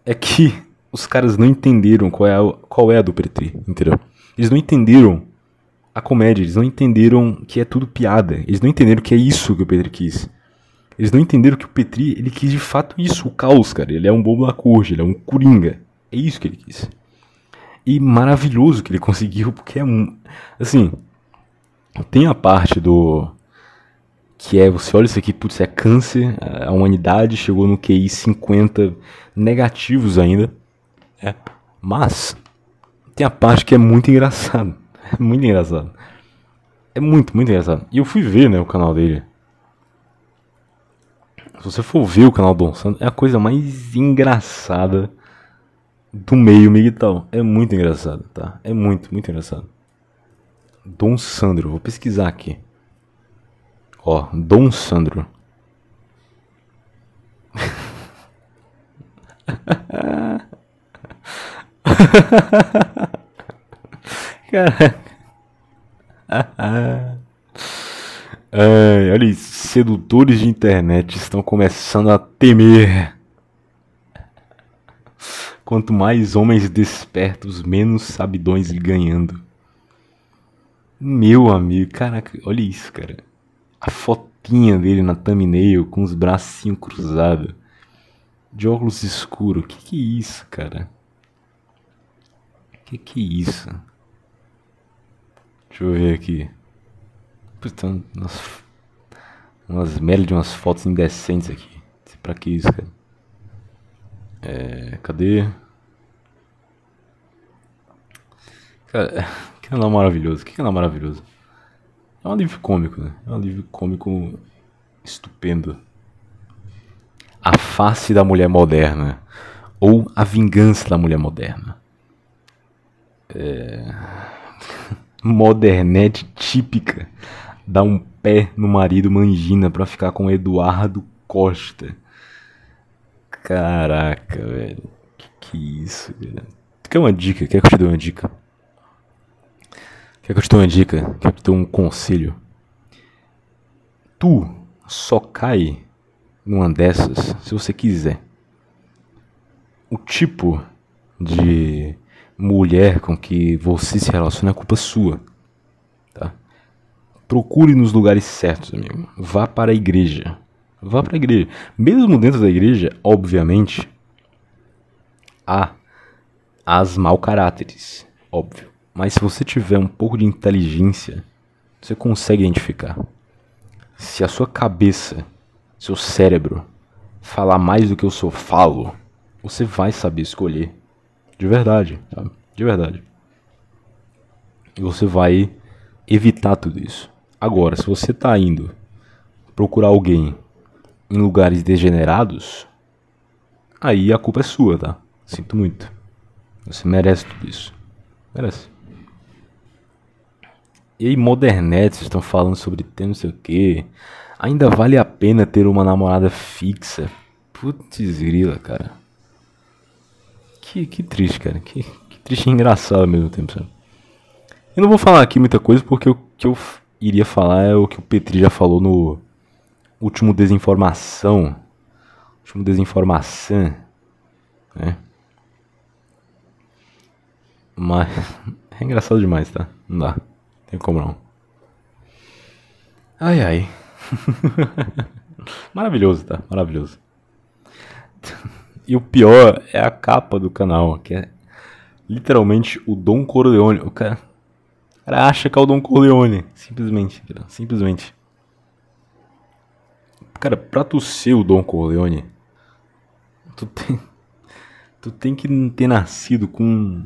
é que os caras não entenderam qual é a, qual é a do Petri, entendeu? Eles não entenderam a comédia, eles não entenderam que é tudo piada, eles não entenderam que é isso que o Petri quis. Eles não entenderam que o Petri, ele quis de fato isso, o caos, cara. Ele é um bobo da corte, ele é um coringa. É isso que ele quis. E maravilhoso que ele conseguiu, porque é um. Assim. Tem a parte do. Que é, você olha isso aqui, putz, é câncer, a humanidade chegou no QI 50 negativos ainda. É. Mas. Tem a parte que é muito engraçado. É muito engraçado. É muito, muito engraçado. E eu fui ver, né, o canal dele. Se você for ver o canal Dom Sandro, é a coisa mais engraçada do meio miguel. É muito engraçado, tá? É muito, muito engraçado. Dom Sandro, vou pesquisar aqui. Ó, Dom Sandro. Caraca. Ai, olha sedutores de internet estão começando a temer. Quanto mais homens despertos, menos sabidões ganhando. Meu amigo, caraca, olha isso, cara. A fotinha dele na thumbnail com os bracinhos cruzados. De óculos escuros. Que que é isso, cara? Que que é isso? Deixa eu ver aqui. Puta, umas, umas merda de umas fotos indecentes aqui. Pra que isso, cara? É, cadê? Cara, que canal maravilhoso, que canal maravilhoso. É um livro cômico, né? É um livro cômico estupendo. A face da mulher moderna. Ou a vingança da mulher moderna. É... Modernete típica dar um pé no marido Mangina pra ficar com Eduardo Costa. Caraca, velho. Que que é isso, velho? Quer uma dica? Quer que eu te dê uma dica? Quer que eu te dê uma dica? Quer que eu te dê um conselho? Tu só cai numa dessas se você quiser. O tipo de mulher com que você se relaciona é culpa sua. Procure nos lugares certos, amigo. Vá para a igreja. Vá para a igreja. Mesmo dentro da igreja, obviamente, há as mau caráteres, óbvio. Mas se você tiver um pouco de inteligência, você consegue identificar. Se a sua cabeça, seu cérebro, falar mais do que eu só falo, você vai saber escolher. De verdade, sabe? De verdade. E você vai evitar tudo isso. Agora, se você está indo procurar alguém em lugares degenerados, aí a culpa é sua, tá? Sinto muito. Você merece tudo isso. Merece. E aí, modernetes estão falando sobre ter não sei o que. Ainda vale a pena ter uma namorada fixa. Putz grila, cara. Que, que triste, cara. Que, que triste e engraçado ao mesmo tempo, sabe? Eu não vou falar aqui muita coisa porque o que eu iria falar é o que o Petri já falou no último Desinformação. Último Desinformação. Né? Mas é engraçado demais, tá? Não dá. Tem como não. Ai ai. Maravilhoso, tá? Maravilhoso. E o pior é a capa do canal, que é literalmente o Dom Corleone. O cara, cara acha que é o Dom Corleone. Simplesmente. Simplesmente. Cara, pra tu ser o Dom Corleone, tu tem, tu tem que ter nascido com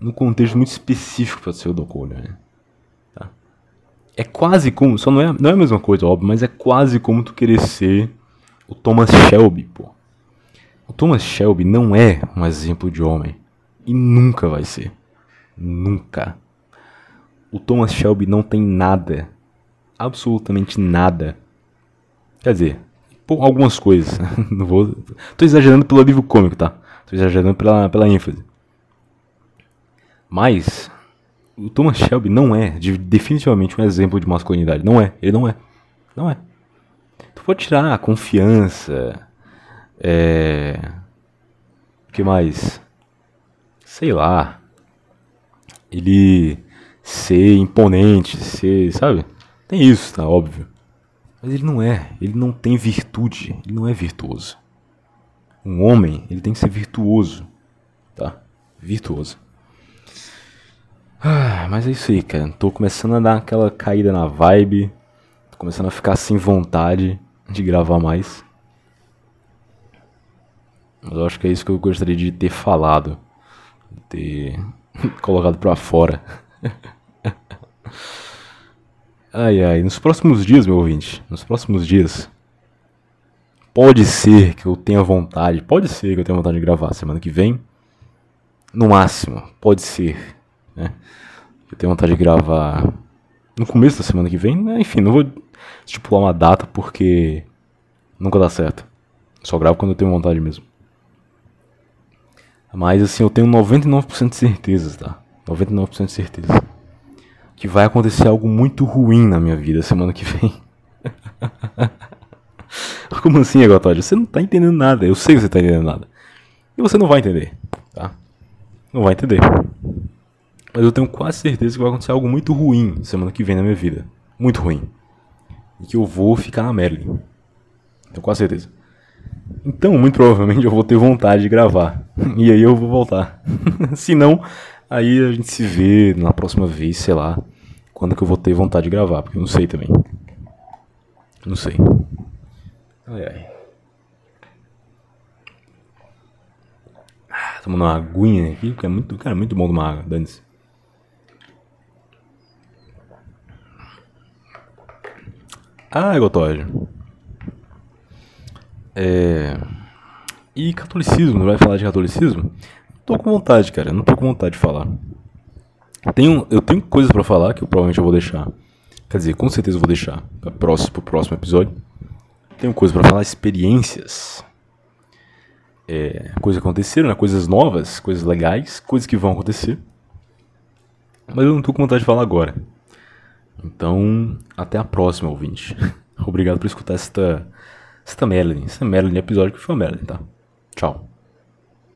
num contexto muito específico pra ser o Dom Corleone é quase como, só não é, não é a mesma coisa, óbvio, mas é quase como tu querer ser o Thomas Shelby, pô. O Thomas Shelby não é um exemplo de homem. E nunca vai ser. Nunca. O Thomas Shelby não tem nada. Absolutamente nada. Quer dizer, pô, algumas coisas. não vou. Tô exagerando pelo livro cômico, tá? Tô exagerando pela, pela ênfase. Mas o Thomas Shelby não é de, definitivamente um exemplo de masculinidade. Não é. Ele não é. Não é. Tu pode tirar a confiança. É. O que mais? Sei lá. Ele ser imponente, ser. Sabe? Tem isso, tá? Óbvio. Mas ele não é. Ele não tem virtude. Ele não é virtuoso. Um homem, ele tem que ser virtuoso. Tá? Virtuoso. Ah, mas é isso aí, cara. Tô começando a dar aquela caída na vibe. Tô começando a ficar sem vontade de gravar mais. Mas eu acho que é isso que eu gostaria de ter falado. De ter colocado pra fora. ai ai, nos próximos dias, meu ouvinte, nos próximos dias, pode ser que eu tenha vontade, pode ser que eu tenha vontade de gravar semana que vem. No máximo, pode ser né? Eu tenho vontade de gravar no começo da semana que vem, né? enfim, não vou estipular uma data porque nunca dá certo. Só gravo quando eu tenho vontade mesmo. Mas assim, eu tenho 99% de certeza, tá? 99% de certeza. Que vai acontecer algo muito ruim na minha vida semana que vem. Como assim, Egotódio? Você não tá entendendo nada. Eu sei que você tá entendendo nada. E você não vai entender, tá? Não vai entender. Mas eu tenho quase certeza que vai acontecer algo muito ruim semana que vem na minha vida. Muito ruim. E que eu vou ficar na Merlin. Tenho quase certeza. Então, muito provavelmente eu vou ter vontade de gravar. E aí eu vou voltar. se não, aí a gente se vê na próxima vez, sei lá, quando que eu vou ter vontade de gravar, porque eu não sei também. Não sei. Ai ai. Ah, tomando uma aguinha aqui, porque é muito, cara, muito bom tomar água, dane-se. Ah, Gotóide. É... E catolicismo, vai falar de catolicismo? Tô com vontade, cara. Não tô com vontade de falar. Tenho, eu tenho coisas para falar que eu provavelmente eu vou deixar. Quer dizer, com certeza eu vou deixar para próximo, pro próximo episódio. Tenho coisas para falar, experiências. É, coisas que aconteceram, né? coisas novas, coisas legais, coisas que vão acontecer. Mas eu não tô com vontade de falar agora. Então, até a próxima, ouvinte. Obrigado por escutar esta, esta Melanie. Esta Melanie episódio que foi a Melanie, tá? Tchau.